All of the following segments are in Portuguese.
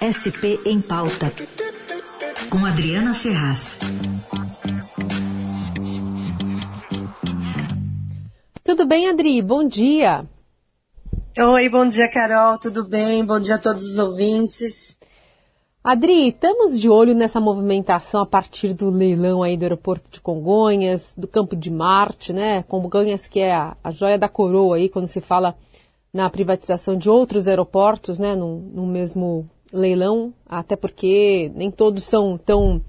SP em Pauta, com Adriana Ferraz. Tudo bem, Adri? Bom dia. Oi, bom dia, Carol. Tudo bem? Bom dia a todos os ouvintes. Adri, estamos de olho nessa movimentação a partir do leilão aí do aeroporto de Congonhas, do Campo de Marte, né? Congonhas que é a, a joia da coroa aí quando se fala na privatização de outros aeroportos, né? No, no mesmo leilão, até porque nem todos são tão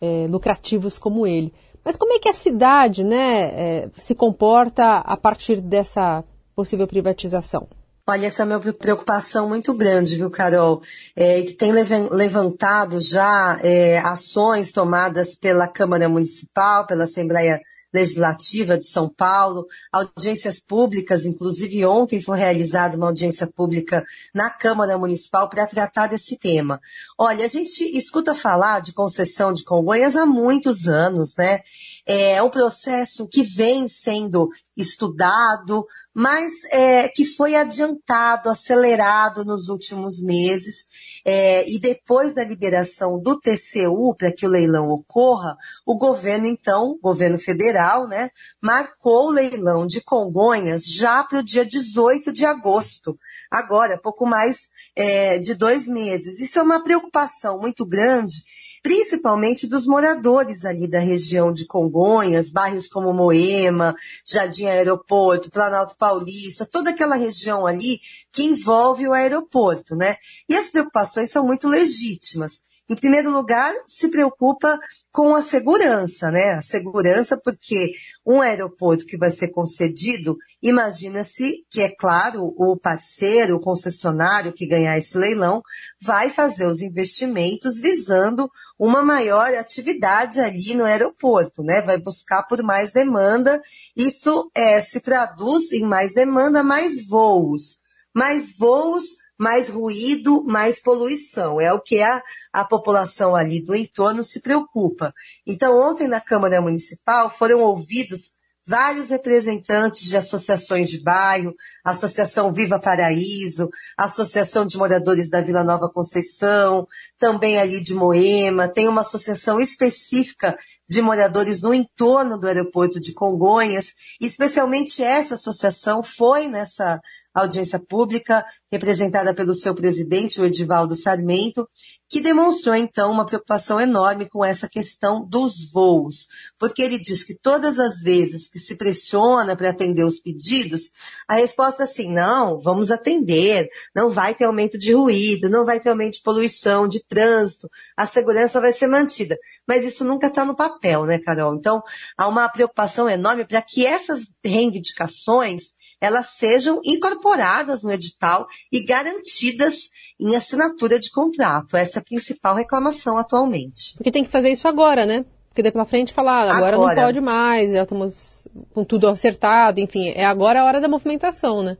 é, lucrativos como ele. Mas como é que a cidade né, é, se comporta a partir dessa possível privatização? Olha, essa é uma preocupação muito grande, viu, Carol? É, que tem levantado já é, ações tomadas pela Câmara Municipal, pela Assembleia Legislativa de São Paulo, audiências públicas, inclusive ontem foi realizada uma audiência pública na Câmara Municipal para tratar desse tema. Olha, a gente escuta falar de concessão de Congonhas há muitos anos, né? É um processo que vem sendo estudado, mas é, que foi adiantado, acelerado nos últimos meses. É, e depois da liberação do TCU para que o leilão ocorra, o governo, então, governo federal, né, marcou o leilão de Congonhas já para o dia 18 de agosto. Agora, pouco mais é, de dois meses. Isso é uma preocupação muito grande principalmente dos moradores ali da região de Congonhas, bairros como Moema, Jardim Aeroporto, Planalto Paulista, toda aquela região ali que envolve o aeroporto, né? E as preocupações são muito legítimas. Em primeiro lugar, se preocupa com a segurança, né? A segurança porque um aeroporto que vai ser concedido, imagina-se que, é claro, o parceiro, o concessionário que ganhar esse leilão, vai fazer os investimentos visando uma maior atividade ali no aeroporto, né? Vai buscar por mais demanda. Isso é, se traduz em mais demanda, mais voos. Mais voos, mais ruído, mais poluição. É o que a, a população ali do entorno se preocupa. Então, ontem na Câmara Municipal foram ouvidos vários representantes de associações de bairro, Associação Viva Paraíso, Associação de Moradores da Vila Nova Conceição, também ali de Moema, tem uma associação específica de moradores no entorno do aeroporto de Congonhas, especialmente essa associação foi nessa audiência pública, representada pelo seu presidente, o Edivaldo Sarmento, que demonstrou então uma preocupação enorme com essa questão dos voos, porque ele diz que todas as vezes que se pressiona para atender os pedidos, a resposta é assim, não, vamos atender, não vai ter aumento de ruído, não vai ter aumento de poluição, de trânsito, a segurança vai ser mantida. Mas isso nunca está no papel, né, Carol? Então, há uma preocupação enorme para que essas reivindicações elas sejam incorporadas no edital e garantidas em assinatura de contrato. Essa é a principal reclamação atualmente. Porque tem que fazer isso agora, né? Porque daí para frente falar, agora, agora, não pode mais, já estamos com tudo acertado, enfim, é agora a hora da movimentação, né?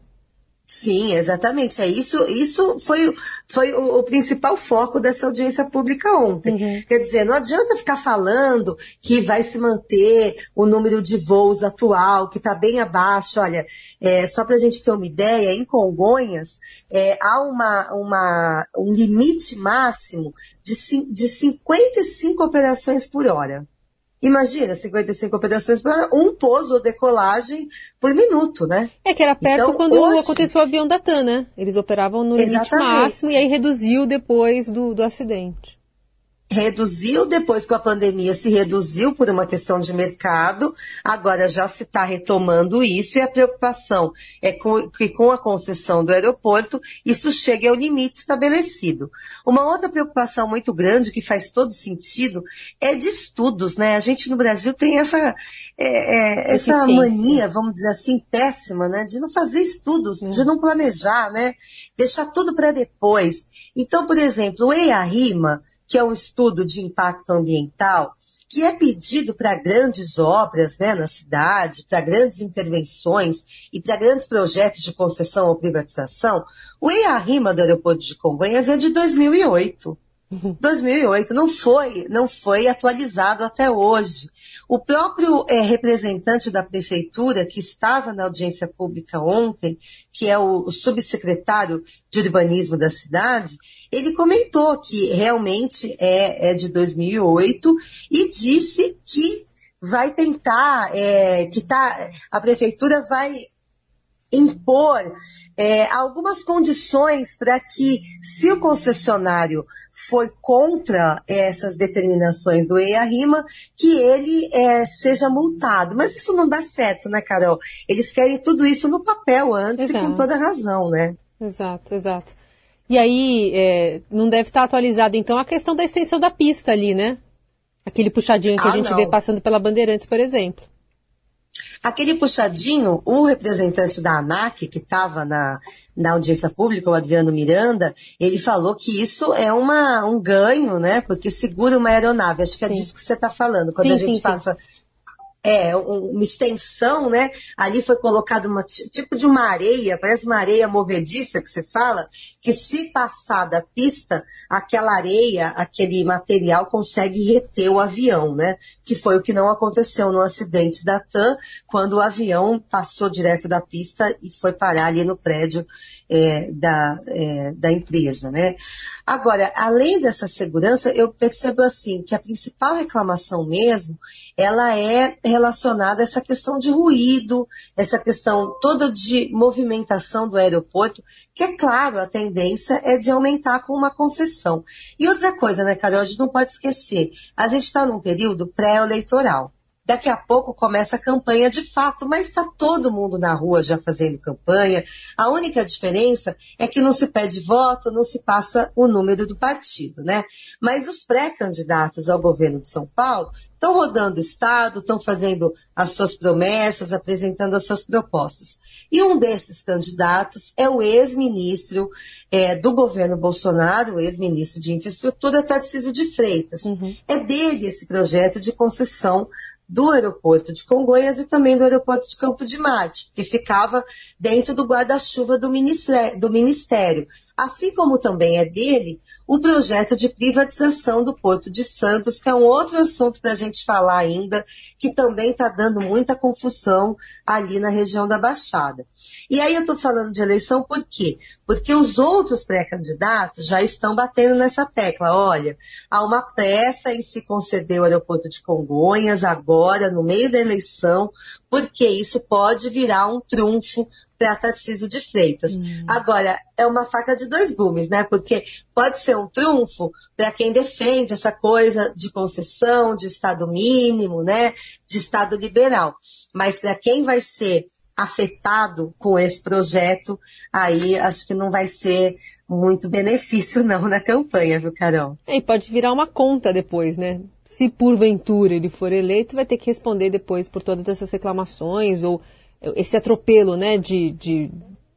Sim, exatamente. É isso, isso foi, foi o, o principal foco dessa audiência pública ontem. Uhum. Quer dizer, não adianta ficar falando que vai se manter o número de voos atual, que está bem abaixo. Olha, é, só para a gente ter uma ideia, em Congonhas é, há uma, uma, um limite máximo de, de 55 operações por hora. Imagina, 55 operações para um pouso ou decolagem por minuto, né? É que era perto então, quando hoje... aconteceu o avião da TAM, né? Eles operavam no limite Exatamente. máximo e aí reduziu depois do, do acidente reduziu depois que a pandemia se reduziu por uma questão de mercado, agora já se está retomando isso e a preocupação é com, que com a concessão do aeroporto isso chegue ao limite estabelecido. Uma outra preocupação muito grande que faz todo sentido é de estudos, né? A gente no Brasil tem essa, é, é, essa mania, vamos dizer assim, péssima, né? De não fazer estudos, de não planejar, né? Deixar tudo para depois. Então, por exemplo, o EIA-RIMA, que é um estudo de impacto ambiental, que é pedido para grandes obras né, na cidade, para grandes intervenções e para grandes projetos de concessão ou privatização, o EIA-RIMA do aeroporto de Congonhas é de 2008. 2008 uhum. não foi, não foi atualizado até hoje. O próprio é, representante da prefeitura que estava na audiência pública ontem, que é o, o subsecretário de urbanismo da cidade, ele comentou que realmente é, é de 2008 e disse que vai tentar, é, que tá, a prefeitura vai impor é, algumas condições para que, se o concessionário for contra essas determinações do EIA-RIMA, que ele é, seja multado. Mas isso não dá certo, né, Carol? Eles querem tudo isso no papel antes exato. e com toda razão, né? Exato, exato. E aí, é, não deve estar atualizado, então, a questão da extensão da pista ali, né? Aquele puxadinho que ah, a gente não. vê passando pela Bandeirantes, por exemplo. Aquele puxadinho, o representante da ANAC, que estava na, na audiência pública, o Adriano Miranda, ele falou que isso é uma, um ganho, né? Porque segura uma aeronave. Acho que é sim. disso que você está falando. Quando sim, a gente sim, passa é, uma extensão, né? Ali foi colocado uma tipo de uma areia, parece uma areia movediça que você fala, que se passar da pista, aquela areia, aquele material consegue reter o avião, né? Que foi o que não aconteceu no acidente da TAM, quando o avião passou direto da pista e foi parar ali no prédio é, da, é, da empresa, né? Agora, além dessa segurança, eu percebo assim que a principal reclamação mesmo, ela é relacionada a essa questão de ruído, essa questão toda de movimentação do aeroporto, que é claro, a tendência é de aumentar com uma concessão. E outra coisa, né, Carol, a gente não pode esquecer, a gente está num período pré-eleitoral. Daqui a pouco começa a campanha de fato, mas está todo mundo na rua já fazendo campanha. A única diferença é que não se pede voto, não se passa o número do partido, né? Mas os pré-candidatos ao governo de São Paulo estão rodando o Estado, estão fazendo as suas promessas, apresentando as suas propostas. E um desses candidatos é o ex-ministro é, do governo Bolsonaro, o ex-ministro de Infraestrutura, Tarcísio de Freitas. Uhum. É dele esse projeto de concessão do aeroporto de Congonhas e também do aeroporto de Campo de Marte, que ficava dentro do guarda-chuva do ministério. Assim como também é dele o projeto de privatização do Porto de Santos, que é um outro assunto para a gente falar ainda, que também está dando muita confusão ali na região da Baixada. E aí eu estou falando de eleição por quê? Porque os outros pré-candidatos já estão batendo nessa tecla. Olha, há uma pressa em se conceder o aeroporto de Congonhas agora, no meio da eleição, porque isso pode virar um trunfo para Tarcísio de Freitas. Hum. Agora, é uma faca de dois gumes, né? Porque pode ser um trunfo para quem defende essa coisa de concessão, de Estado mínimo, né? De Estado liberal. Mas para quem vai ser afetado com esse projeto, aí acho que não vai ser muito benefício não na campanha, viu, Carol? É, e pode virar uma conta depois, né? Se porventura ele for eleito, vai ter que responder depois por todas essas reclamações ou esse atropelo né, de, de,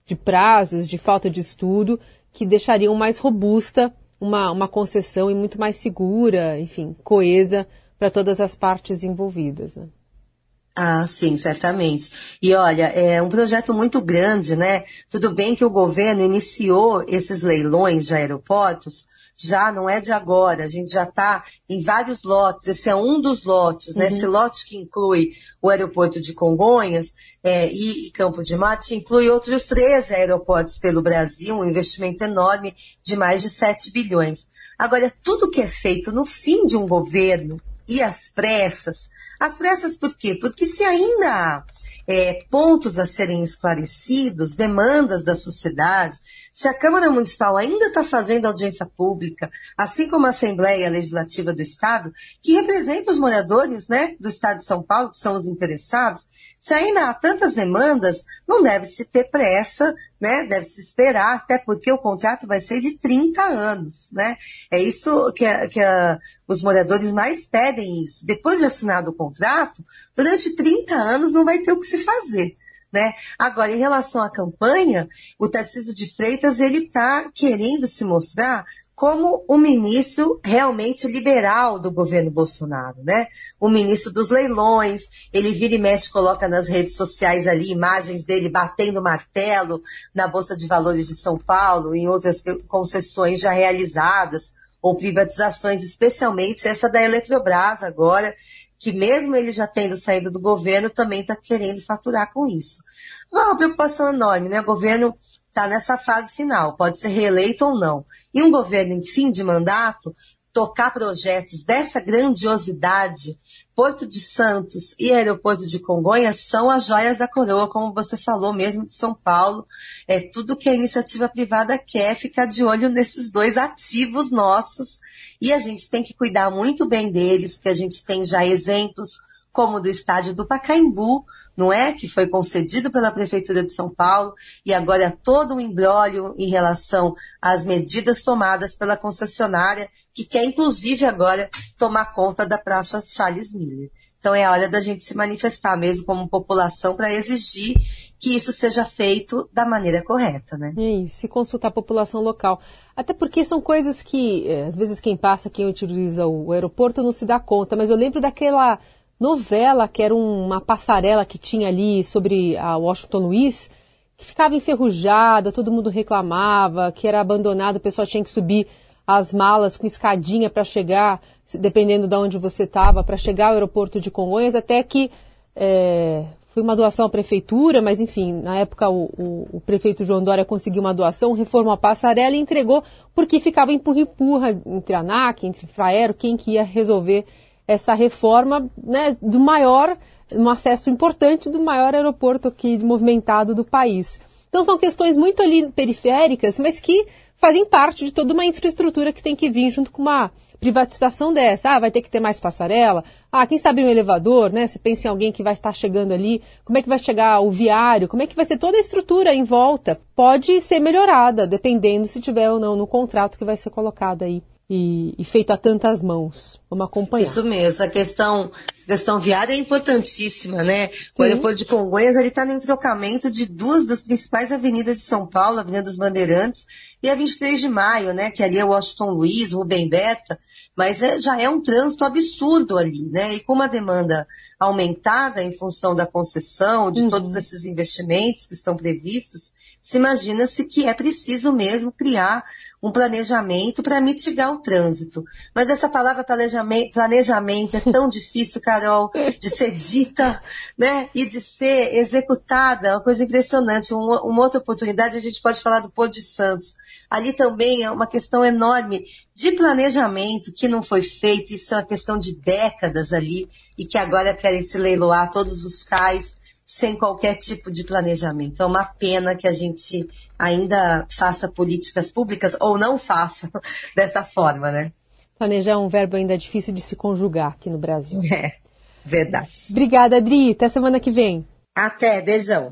de prazos, de falta de estudo, que deixariam mais robusta uma, uma concessão e muito mais segura, enfim, coesa para todas as partes envolvidas. Né? Ah, sim, certamente. E olha, é um projeto muito grande, né? Tudo bem que o governo iniciou esses leilões de aeroportos, já não é de agora, a gente já está em vários lotes, esse é um dos lotes, né? uhum. né? Esse lote que inclui o aeroporto de Congonhas é, e, e, Campo de Mate inclui outros três aeroportos pelo Brasil, um investimento enorme de mais de 7 bilhões. Agora, tudo que é feito no fim de um governo e as pressas, as pressas por quê? Porque se ainda há é, pontos a serem esclarecidos, demandas da sociedade, se a Câmara Municipal ainda está fazendo audiência pública, assim como a Assembleia Legislativa do Estado, que representa os moradores né, do Estado de São Paulo, que são os interessados, se ainda há tantas demandas, não deve-se ter pressa, né? Deve-se esperar, até porque o contrato vai ser de 30 anos, né? É isso que, a, que a, os moradores mais pedem isso. Depois de assinado o contrato, durante 30 anos não vai ter o que se fazer. Né? Agora, em relação à campanha, o Tarcísio de Freitas ele está querendo se mostrar como o ministro realmente liberal do governo Bolsonaro, né? O ministro dos leilões, ele vira e mexe, coloca nas redes sociais ali imagens dele batendo martelo na Bolsa de Valores de São Paulo, em outras concessões já realizadas, ou privatizações, especialmente essa da Eletrobras agora, que mesmo ele já tendo saído do governo, também está querendo faturar com isso. Uma preocupação enorme, né? O governo está nessa fase final, pode ser reeleito ou não. E um governo em fim de mandato, tocar projetos dessa grandiosidade, Porto de Santos e Aeroporto de Congonhas são as joias da coroa, como você falou mesmo de São Paulo. É tudo que a iniciativa privada quer ficar de olho nesses dois ativos nossos. E a gente tem que cuidar muito bem deles, porque a gente tem já exemplos como do estádio do Pacaembu, não é? Que foi concedido pela Prefeitura de São Paulo e agora é todo um embrólio em relação às medidas tomadas pela concessionária, que quer inclusive agora tomar conta da Praça Charles Miller. Então é hora da gente se manifestar mesmo como população para exigir que isso seja feito da maneira correta, né? É isso, e consultar a população local. Até porque são coisas que, é, às vezes, quem passa, quem utiliza o aeroporto não se dá conta. Mas eu lembro daquela novela, que era uma passarela que tinha ali sobre a Washington Luiz, que ficava enferrujada, todo mundo reclamava, que era abandonado, o pessoal tinha que subir as malas com escadinha para chegar, dependendo de onde você estava, para chegar ao aeroporto de Congonhas, até que é, foi uma doação à prefeitura, mas enfim, na época o, o, o, prefeito João Dória conseguiu uma doação, reformou a passarela e entregou, porque ficava empurra-empurra entre a ANAC, entre Infraero, quem que ia resolver essa reforma né, do maior, um acesso importante do maior aeroporto aqui movimentado do país. Então são questões muito ali periféricas, mas que fazem parte de toda uma infraestrutura que tem que vir junto com uma privatização dessa. Ah, vai ter que ter mais passarela. Ah, quem sabe um elevador, né? Você pensa em alguém que vai estar chegando ali, como é que vai chegar o viário, como é que vai ser toda a estrutura em volta. Pode ser melhorada, dependendo se tiver ou não no contrato que vai ser colocado aí e, e, feito a tantas mãos. Vamos acompanhar. Isso mesmo, a questão, a questão viária é importantíssima, né? O aeroporto de Congonhas está no entrocamento de duas das principais avenidas de São Paulo, a Avenida dos Bandeirantes e a 23 de Maio, né? Que ali é Washington Luiz, Rubem Beta, mas é, já é um trânsito absurdo ali, né? E com uma demanda aumentada em função da concessão, de uhum. todos esses investimentos que estão previstos, se imagina-se que é preciso mesmo criar um planejamento para mitigar o trânsito. Mas essa palavra planejamento, planejamento é tão difícil, Carol, de ser dita, né? E de ser executada, é uma coisa impressionante. Uma, outra oportunidade, a gente pode falar do Porto de Santos. Ali também é uma questão enorme de planejamento que não foi feito, isso é uma questão de décadas ali, e que agora querem se leiloar todos os cais sem qualquer tipo de planejamento. É uma pena que a gente ainda faça políticas públicas ou não faça dessa forma, né? Planejar é um verbo ainda difícil de se conjugar aqui no Brasil. É, verdade. Obrigada, Adri. Até semana que vem. Até, beijão.